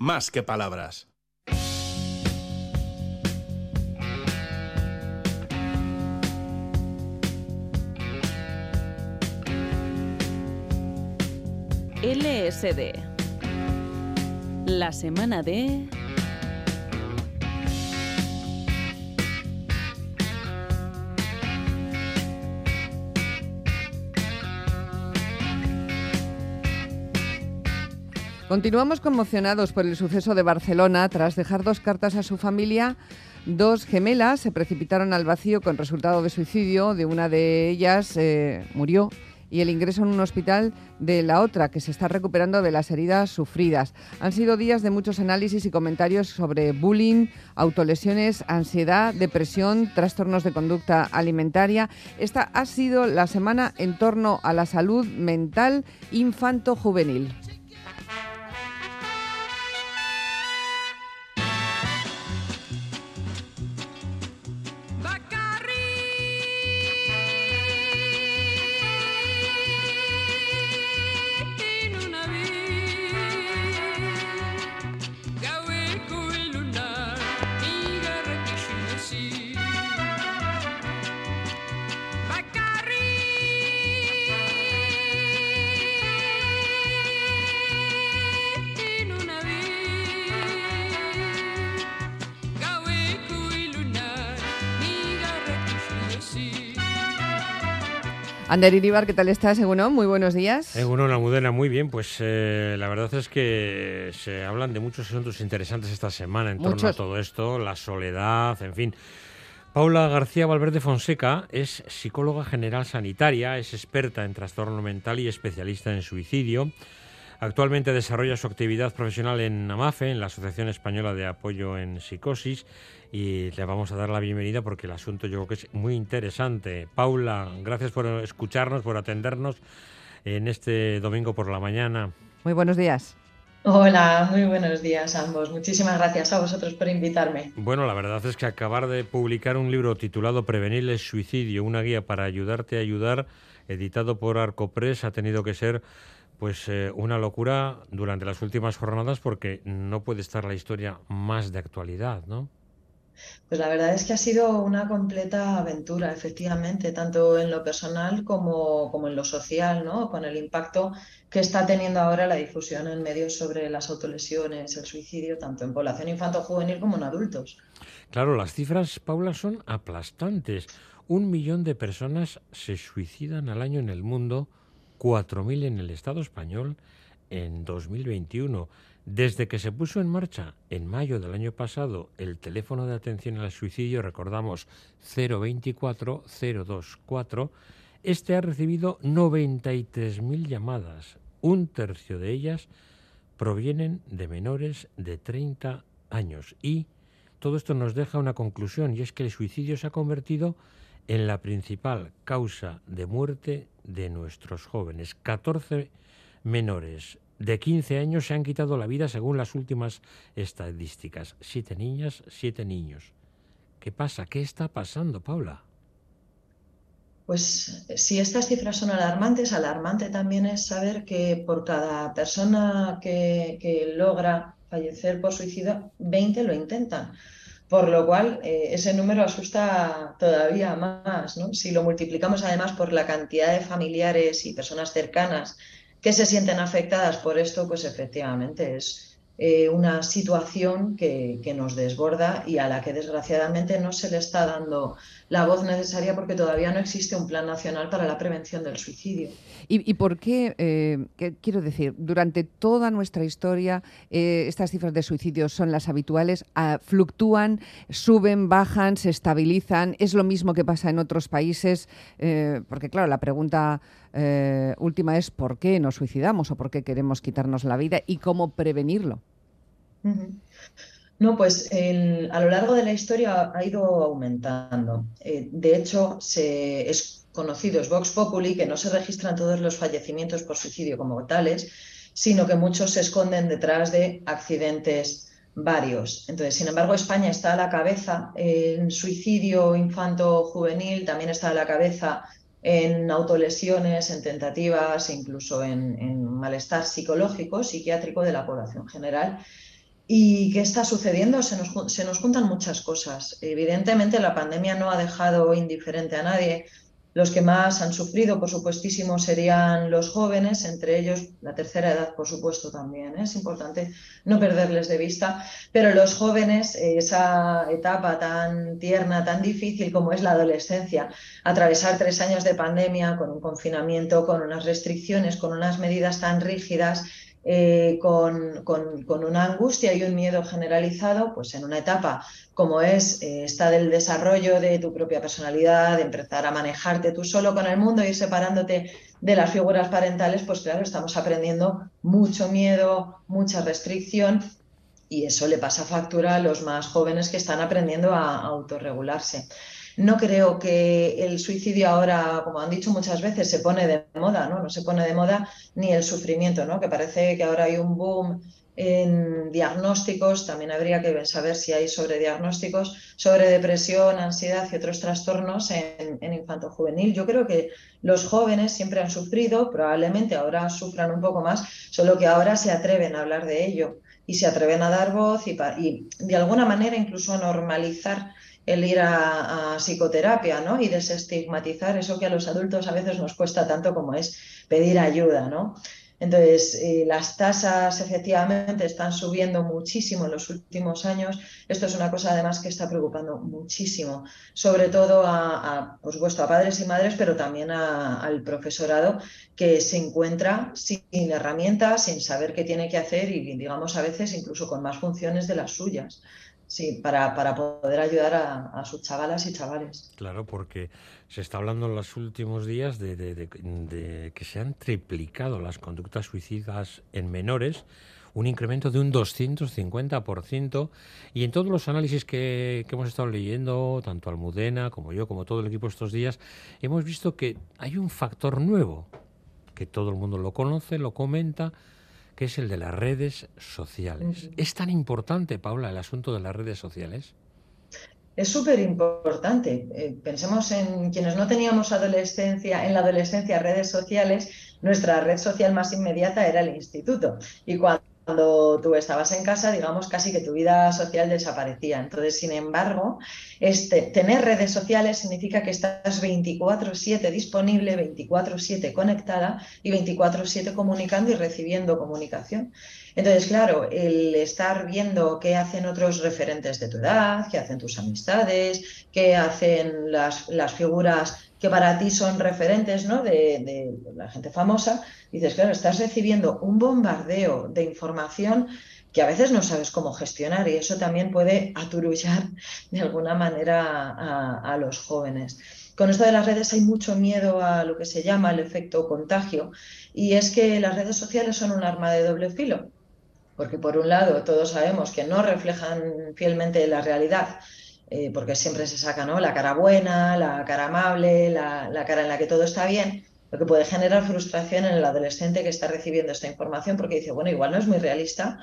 más que palabras. LSD. La semana de... Continuamos conmocionados por el suceso de Barcelona. Tras dejar dos cartas a su familia, dos gemelas se precipitaron al vacío con resultado de suicidio. De una de ellas eh, murió y el ingreso en un hospital de la otra, que se está recuperando de las heridas sufridas. Han sido días de muchos análisis y comentarios sobre bullying, autolesiones, ansiedad, depresión, trastornos de conducta alimentaria. Esta ha sido la semana en torno a la salud mental infanto-juvenil. Ander Iribar, ¿qué tal estás, Egunon? Muy buenos días. Egunon, Almudena, muy bien. Pues eh, la verdad es que se hablan de muchos asuntos interesantes esta semana en torno a todo esto, la soledad, en fin. Paula García Valverde Fonseca es psicóloga general sanitaria, es experta en trastorno mental y especialista en suicidio. Actualmente desarrolla su actividad profesional en AMAFE, en la Asociación Española de Apoyo en Psicosis, y le vamos a dar la bienvenida porque el asunto yo creo que es muy interesante. Paula, gracias por escucharnos, por atendernos en este domingo por la mañana. Muy buenos días. Hola, muy buenos días a ambos. Muchísimas gracias a vosotros por invitarme. Bueno, la verdad es que acabar de publicar un libro titulado Prevenir el suicidio, una guía para ayudarte a ayudar, editado por Arcopress, ha tenido que ser pues eh, una locura durante las últimas jornadas porque no puede estar la historia más de actualidad, ¿no? Pues la verdad es que ha sido una completa aventura, efectivamente, tanto en lo personal como, como en lo social, ¿no? Con el impacto que está teniendo ahora la difusión en medios sobre las autolesiones, el suicidio, tanto en población infanto-juvenil como en adultos. Claro, las cifras, Paula, son aplastantes. Un millón de personas se suicidan al año en el mundo 4.000 en el Estado español en 2021. Desde que se puso en marcha en mayo del año pasado el teléfono de atención al suicidio, recordamos 024 024, este ha recibido 93.000 llamadas. Un tercio de ellas provienen de menores de 30 años. Y todo esto nos deja una conclusión, y es que el suicidio se ha convertido en la principal causa de muerte de nuestros jóvenes. 14 menores de 15 años se han quitado la vida según las últimas estadísticas. Siete niñas, siete niños. ¿Qué pasa? ¿Qué está pasando, Paula? Pues si estas cifras son alarmantes, alarmante también es saber que por cada persona que, que logra fallecer por suicidio, 20 lo intentan por lo cual eh, ese número asusta todavía más. ¿no? Si lo multiplicamos además por la cantidad de familiares y personas cercanas que se sienten afectadas por esto, pues efectivamente es, eh, una situación que, nos desborda y a la que desgraciadamente no se le está dando la voz necesaria porque todavía no existe un plan nacional para la prevención del suicidio. ¿Y, por eh, qué, quiero decir, durante toda nuestra historia eh, estas cifras de suicidio son las habituales, ah, fluctúan, suben, bajan, se estabilizan, es lo mismo que pasa en otros países? porque claro, la pregunta última es ¿por qué nos suicidamos o por qué queremos quitarnos la vida y cómo prevenirlo? No, pues a lo largo de la historia ha ido aumentando. Eh, de hecho, se, es conocido, es Vox Populi, que no se registran todos los fallecimientos por suicidio como tales, sino que muchos se esconden detrás de accidentes varios. Entonces, sin embargo, España está a la cabeza en suicidio infanto-juvenil, también está a la cabeza en autolesiones, en tentativas, incluso en malestar psicológico, psiquiátrico de la población general ¿Y qué está sucediendo? Se nos, se nos juntan muchas cosas. Evidentemente la pandemia no ha dejado indiferente a nadie. Los que más han sufrido, por supuestísimo, serían los jóvenes, entre ellos la tercera edad, por supuesto, también. ¿eh? Es importante no perderles de vista, pero los jóvenes, esa etapa tan tierna, tan difícil como es la adolescencia, atravesar tres años de pandemia con un confinamiento, con unas restricciones, con unas medidas tan rígidas, eh, con, una angustia y un miedo generalizado, pues en una etapa como es eh, esta del desarrollo de tu propia personalidad, de empezar a manejarte tú solo con el mundo, y separándote de las figuras parentales, pues claro, estamos aprendiendo mucho miedo, mucha restricción y eso le pasa factura a los más jóvenes que están aprendiendo a autorregularse. No creo que el suicidio ahora, como han dicho muchas veces, se pone de moda, ¿no? No se pone de moda ni el sufrimiento, ¿no? Que parece que ahora hay un boom en diagnósticos, también habría que saber si hay sobrediagnósticos sobre depresión, ansiedad y otros trastornos en, en infanto juvenil. Yo creo que los jóvenes siempre han sufrido, probablemente ahora sufran un poco más, solo que ahora se atreven a hablar de ello y se atreven a dar voz y, y de alguna manera incluso a normalizar el ir a, psicoterapia, ¿no? Y desestigmatizar eso que a los adultos a veces nos cuesta tanto como es pedir ayuda, ¿no? Entonces, eh, las tasas efectivamente están subiendo muchísimo en los últimos años. Esto es una cosa además que está preocupando muchísimo, sobre todo a, a padres y madres, pero también al profesorado que se encuentra sin herramientas, sin saber qué tiene que hacer y, digamos, a veces incluso con más funciones de las suyas. Sí, para, para poder ayudar a, sus chavalas y chavales. Claro, porque se está hablando en los últimos días de, que se han triplicado las conductas suicidas en menores, un incremento de un 250%, y en todos los análisis que, que hemos estado leyendo, tanto Almudena como yo, como todo el equipo estos días, hemos visto que hay un factor nuevo, que todo el mundo lo conoce, lo comenta, que es el de las redes sociales. ¿Es tan importante, Paula, el asunto de las redes sociales? Es súper importante. Eh, pensemos en quienes no teníamos adolescencia, en la adolescencia redes sociales, nuestra red social más inmediata era el instituto. Y cuando cuando tú estabas en casa, digamos, casi que tu vida social desaparecía. Entonces, sin embargo, este, tener redes sociales significa que estás 24/7 disponible, 24/7 conectada y 24/7 comunicando y recibiendo comunicación. Entonces, claro, el estar viendo qué hacen otros referentes de tu edad, qué hacen tus amistades, qué hacen las, las figuras que para ti son referentes ¿no? de, la gente famosa, dices, claro, estás recibiendo un bombardeo de información que a veces no sabes cómo gestionar y eso también puede aturullar de alguna manera a, los jóvenes. Con esto de las redes hay mucho miedo a lo que se llama el efecto contagio y es que las redes sociales son un arma de doble filo, porque por un lado todos sabemos que no reflejan fielmente la realidad, eh, porque siempre se saca ¿no? la cara buena, la cara amable, la, cara en la que todo está bien, lo que puede generar frustración en el adolescente que está recibiendo esta información porque dice, bueno, igual no es muy realista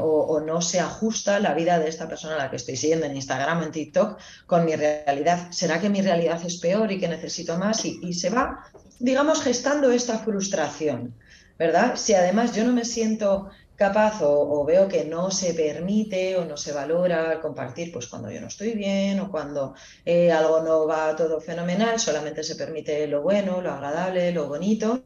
o, no se ajusta la vida de esta persona a la que estoy siguiendo en Instagram o en TikTok con mi realidad. ¿Será que mi realidad es peor y que necesito más? Y se va, digamos, gestando esta frustración, ¿verdad? Si además yo no me siento capaz o, veo que no se permite o no se valora compartir pues cuando yo no estoy bien o cuando eh, algo no va todo fenomenal, solamente se permite lo bueno, lo agradable, lo bonito,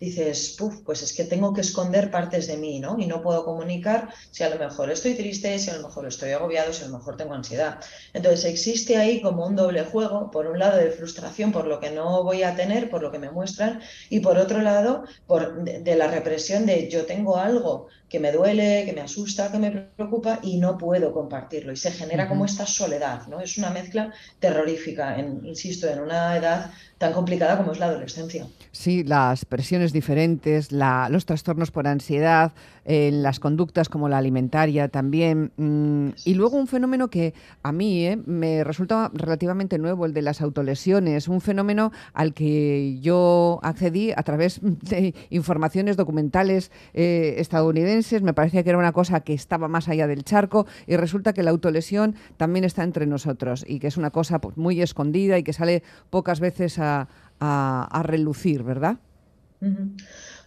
dices, pues es que tengo que esconder partes de mí, ¿no? Y no puedo comunicar si a lo mejor estoy triste, si a lo mejor estoy agobiado, si a lo mejor tengo ansiedad. Entonces existe ahí como un doble juego, por un lado de frustración por lo que no voy a tener, por lo que me muestran, y por otro lado por, de la represión de yo tengo algo que me duele, que me asusta, que me preocupa y no puedo compartirlo. Y se genera como esta soledad, ¿no? Es una mezcla terrorífica, en, insisto, en una edad tan complicada como es la adolescencia. Sí, las presiones diferentes, los trastornos por ansiedad, eh, las conductas como la alimentaria también. Mm, y luego un fenómeno que a mí eh, me resulta relativamente nuevo, el de las autolesiones, un fenómeno al que yo accedí a través de informaciones documentales eh, estadounidenses. Me parecía que era una cosa que estaba más allá del charco y resulta que la autolesión también está entre nosotros y que es una cosa pues, muy escondida y que sale pocas veces a a, relucir, ¿verdad?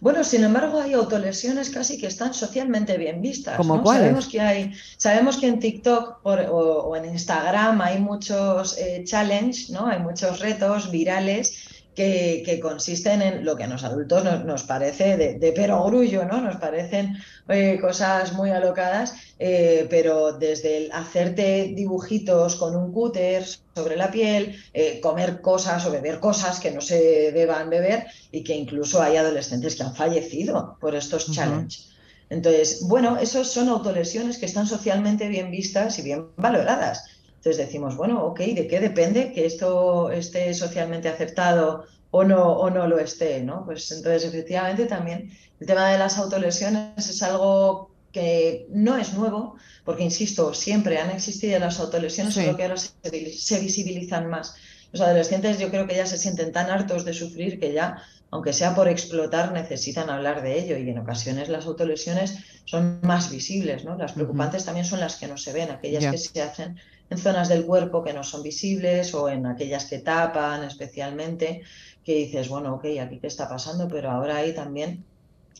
Bueno, sin embargo, hay autolesiones casi que están socialmente bien vistas. ¿Como Sabemos que hay, sabemos que en TikTok o, en Instagram hay muchos eh, challenges, ¿no? Hay muchos retos virales que, consisten en lo que a los adultos nos, parece de, de, perogrullo, ¿no? Nos parecen eh, cosas muy alocadas, eh, pero desde el hacerte dibujitos con un cúter sobre la piel, eh, comer cosas o beber cosas que no se deban beber y que incluso hay adolescentes que han fallecido por estos challenges. Entonces, bueno, esos son autolesiones que están socialmente bien vistas y bien valoradas. Entonces decimos, bueno, ok, ¿de qué depende que esto esté socialmente aceptado o no, o no lo esté? ¿no? Pues entonces, efectivamente, también el tema de las autolesiones es algo que no es nuevo, porque, insisto, siempre han existido las autolesiones, solo que ahora se, se visibilizan más. Los adolescentes yo creo que ya se sienten tan hartos de sufrir que ya aunque sea por explotar, necesitan hablar de ello y en ocasiones las autolesiones son más visibles, ¿no? Las preocupantes también son las que no se ven, aquellas que se hacen en zonas del cuerpo que no son visibles o en aquellas que tapan especialmente, que dices, bueno, ok, aquí qué está pasando, pero ahora hay también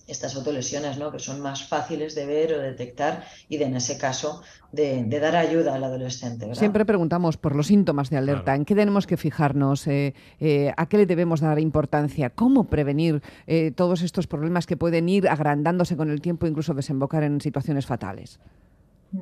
estas autolesiones, ¿no? que son más fáciles de ver o detectar y de, en ese caso de, dar ayuda al adolescente. Siempre preguntamos por los síntomas de alerta, en qué tenemos que fijarnos, eh, eh, a qué le debemos dar importancia, cómo prevenir eh, todos estos problemas que pueden ir agrandándose con el tiempo, incluso desembocar en situaciones fatales. Ah,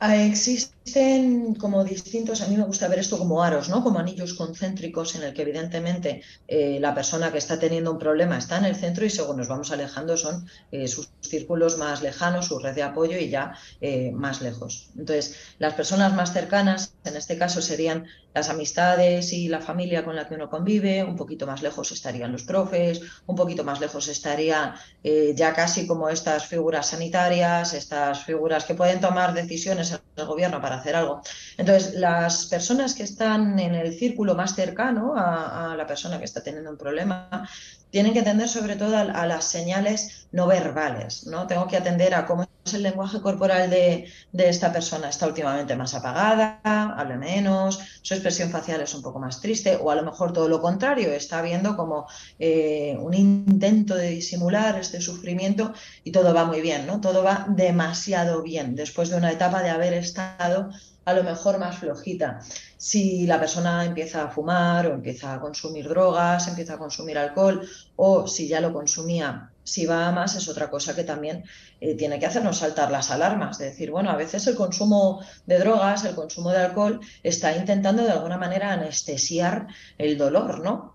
existen como distintos, a mí me gusta ver esto como aros, ¿no? Como anillos concéntricos en el que evidentemente eh, la persona que está teniendo un problema está en el centro y según nos vamos alejando son eh, sus círculos más lejanos, su red de apoyo y ya eh, más lejos. Entonces, las personas más cercanas, en este caso serían las amistades y la familia con la que uno convive, un poquito más lejos estarían los profes, un poquito más lejos estaría ya casi como estas figuras sanitarias, estas figuras que pueden tomar decisiones el gobierno para hacer algo. Entonces, las personas que están en el círculo más cercano a, la persona que está teniendo un problema tienen que atender sobre todo a, las señales no verbales, ¿no? Tengo que atender a cómo es el lenguaje corporal de, esta persona. Está últimamente más apagada, habla menos, su expresión facial es un poco más triste, o a lo mejor todo lo contrario, está viendo como eh, un intento de disimular este sufrimiento y todo va muy bien, ¿no? Todo va demasiado bien después de una etapa de haber estado a lo mejor más flojita. Si la persona empieza a fumar o empieza a consumir drogas, empieza a consumir alcohol o si ya lo consumía, si va a más es otra cosa que también eh, tiene que hacernos saltar las alarmas. De decir, bueno, a veces el consumo de drogas, el consumo de alcohol está intentando de alguna manera anestesiar el dolor, ¿no?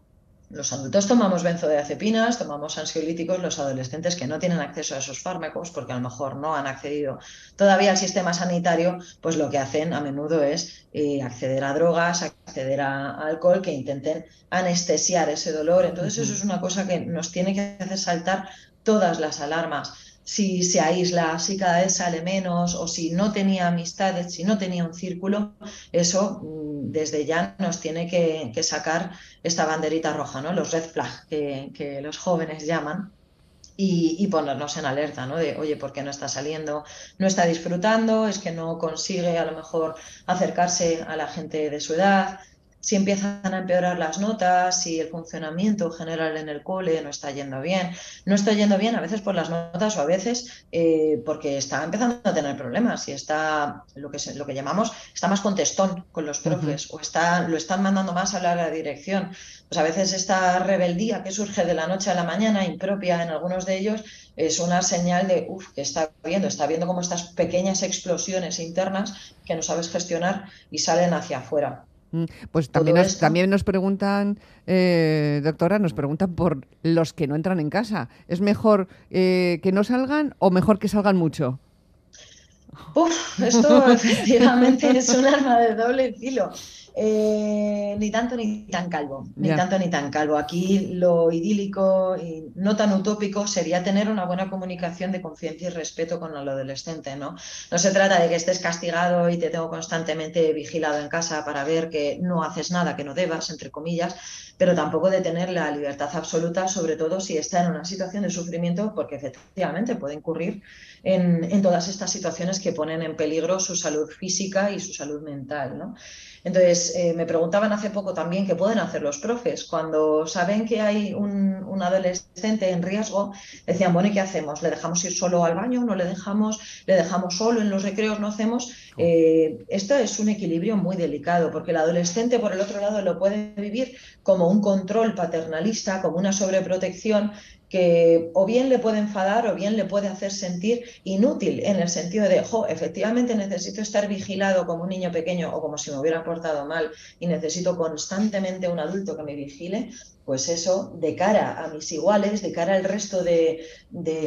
Los adultos tomamos benzodiazepinas, tomamos ansiolíticos, los adolescentes que no tienen acceso a esos fármacos, porque a lo mejor no han accedido todavía al sistema sanitario, pues lo que hacen a menudo es eh, acceder a drogas, acceder a, alcohol que intenten anestesiar ese dolor. Entonces eso es una cosa que nos tiene que hacer saltar todas las alarmas si se aísla, si cada vez sale menos o si no tenía amistades, si no tenía un círculo, eso mm, desde ya nos tiene que, sacar esta banderita roja, ¿no? los red flags que, los jóvenes llaman. Y, y, ponernos en alerta, ¿no? De, oye, ¿por qué no está saliendo? No está disfrutando, es que no consigue a lo mejor acercarse a la gente de su edad, si empiezan a empeorar las notas, si el funcionamiento general en el cole no está yendo bien. No está yendo bien a veces por las notas o a veces eh, porque está empezando a tener problemas y está lo que, lo que llamamos, está más contestón con los profes o está, lo están mandando más a la dirección. Pues a veces esta rebeldía que surge de la noche a la mañana, impropia en algunos de ellos, es una señal de, uff, que está viendo, está viendo como estas pequeñas explosiones internas que no sabes gestionar y salen hacia afuera. Mm, pues también nos, también nos preguntan, eh, doctora, nos preguntan por los que no entran en casa. ¿Es mejor eh, que no salgan o mejor que salgan mucho? Uf, esto efectivamente es un arma de doble filo. Eh, ni tanto ni tan calvo, ni tanto ni tan calvo. Aquí lo idílico y no tan utópico sería tener una buena comunicación de confianza y respeto con el adolescente, ¿no? No se trata de que estés castigado y te tengo constantemente vigilado en casa para ver que no haces nada que no debas, entre comillas, pero tampoco de tener la libertad absoluta, sobre todo si está en una situación de sufrimiento, porque efectivamente puede incurrir en, en todas estas situaciones que ponen en peligro su salud física y su salud mental, ¿no? Entonces, eh, me preguntaban hace poco también qué pueden hacer los profes. Cuando saben que hay un, un, adolescente en riesgo, decían, bueno, ¿y qué hacemos? ¿Le dejamos ir solo al baño? ¿No le dejamos? ¿Le dejamos solo en los recreos? ¿No hacemos? Eh, esto es un equilibrio muy delicado, porque el adolescente, por el otro lado, lo puede vivir como un control paternalista, como una sobreprotección que o bien le puede enfadar o bien le puede hacer sentir inútil en el sentido de, jo, efectivamente necesito estar vigilado como un niño pequeño o como si me hubiera portado mal y necesito constantemente un adulto que me vigile, pues eso, de cara a mis iguales, de cara al resto de,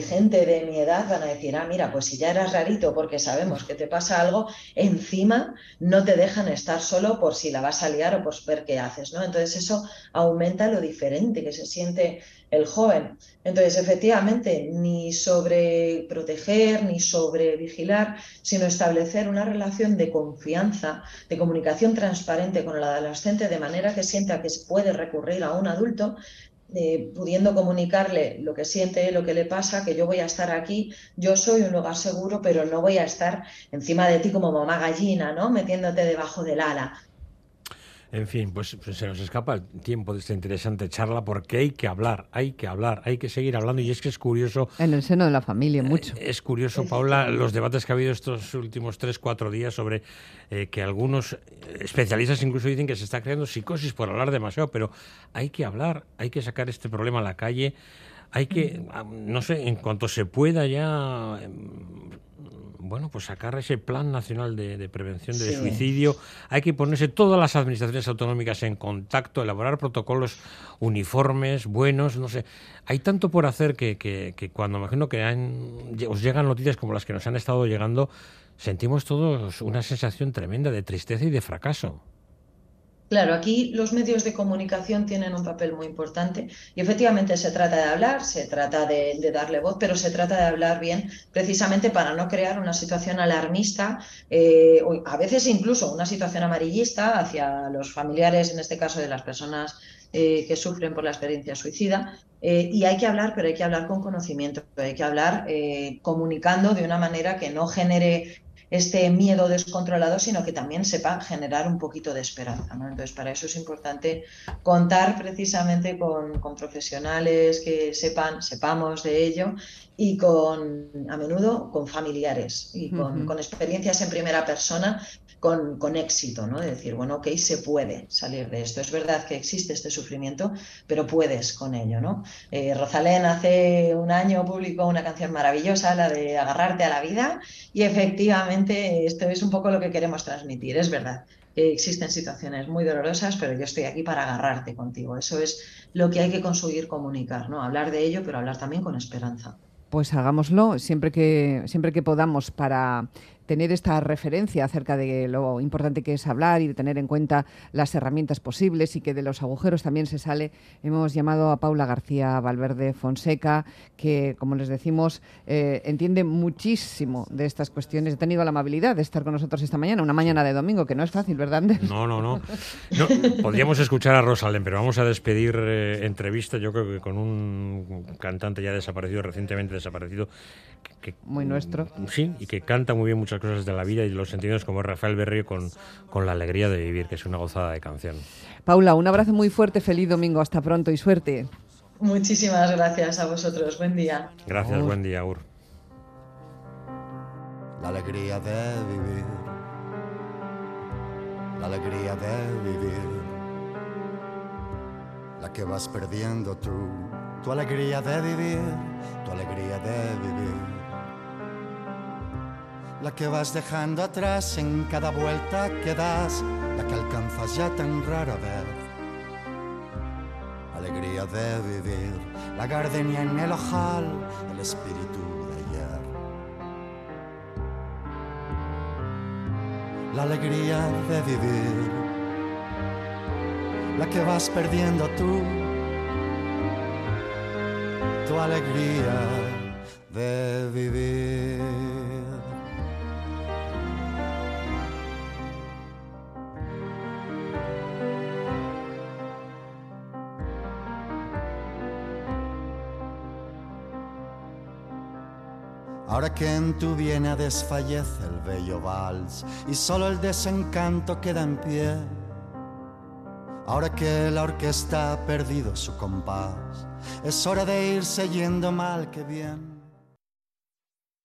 gente de mi edad, van a decir, ah, mira, pues si ya eras rarito porque sabemos que te pasa algo, encima no te dejan estar solo por si la vas a liar o por ver qué haces, ¿no? Entonces eso aumenta lo diferente que se siente el joven. Entonces, efectivamente, ni sobre proteger, ni sobre vigilar, sino establecer una relación de confianza, de comunicación transparente con el adolescente, de manera que sienta que puede recurrir a un adulto, eh, pudiendo comunicarle lo que siente, lo que le pasa, que yo voy a estar aquí, yo soy un lugar seguro, pero no voy a estar encima de ti como mamá gallina, ¿no? Metiéndote debajo del ala. En fin, pues, pues, se nos escapa el tiempo de esta interesante charla porque hay que hablar, hay que hablar, hay que seguir hablando y es que es curioso. En el seno de la familia, mucho. Eh, es curioso, Paula, los debates que ha habido estos últimos tres, cuatro días sobre eh, que algunos especialistas incluso dicen que se está creando psicosis por hablar demasiado, pero hay que hablar, hay que sacar este problema a la calle, hay que, no sé, en cuanto se pueda ya em, bueno, pues sacar ese plan nacional de, prevención del suicidio. Hay que ponerse todas las administraciones autonómicas en contacto, elaborar protocolos uniformes, buenos, no sé. Hay tanto por hacer que, que, que cuando imagino que os llegan noticias como las que nos han estado llegando, sentimos todos una sensación tremenda de tristeza y de fracaso. Claro, aquí los medios de comunicación tienen un papel muy importante y efectivamente se trata de hablar, se trata de, darle voz, pero se trata de hablar bien precisamente para no crear una situación alarmista, eh, a veces incluso una situación amarillista hacia los familiares, en este caso de las personas eh, que sufren por la experiencia suicida. Eh, y hay que hablar, pero hay que hablar con conocimiento, hay que hablar comunicando de una manera que no genere este miedo descontrolado, sino que también sepa generar un poquito de esperanza. Entonces, para eso es importante contar precisamente con, profesionales que sepan, sepamos de ello y con, a menudo, con familiares y con, con experiencias en primera persona con, éxito, ¿no? De decir, bueno, ok, se puede salir de esto. Es verdad que existe este sufrimiento, pero puedes con ello, ¿no? Eh, Rosalén hace un año publicó una canción maravillosa, la de Agarrarte a la vida, y efectivamente esto es un poco lo que queremos transmitir, es verdad. que existen situaciones muy dolorosas, pero yo estoy aquí para agarrarte contigo. Eso es lo que hay que conseguir comunicar, ¿no? Hablar de ello, pero hablar también con esperanza. Pues hagámoslo. Siempre que, siempre que podamos para tener esta referencia acerca de lo importante que es hablar y de tener en cuenta las herramientas posibles y que de los agujeros también se sale. Hemos llamado a Paula García Valverde Fonseca, que, como les decimos, eh, entiende muchísimo de estas cuestiones. He tenido la amabilidad de estar con nosotros esta mañana, una mañana de domingo, que no es fácil, ¿verdad, No, no, no. podríamos escuchar a Rosalén, pero vamos a despedir eh, entrevista, yo creo que con un cantante ya desaparecido, recientemente desaparecido. Que, Muy nuestro. Sí, y que canta muy bien muchas cosas de la vida y de los sentidos como Rafael Berrío con, con La alegría de vivir, que es una gozada de canción. Paula, un abrazo muy fuerte, feliz domingo, hasta pronto y suerte. Muchísimas gracias a vosotros, buen día. Gracias, buen día, Ur. La alegría de vivir, la alegría de vivir, la que vas perdiendo tú, tu alegría de vivir, tu alegría de vivir la que vas dejando atrás en cada vuelta que das, la que alcanzas ya tan rara vez. Alegría de vivir, la gardenia en el ojal, el espíritu de ayer. La alegría de vivir, la que vas perdiendo tú, tu alegría de vivir. Ahora que en tu viena desfallece el bello vals y solo el desencanto queda en pie, Ahora que la orquesta ha perdido su compás, es hora de irse yendo mal que bien.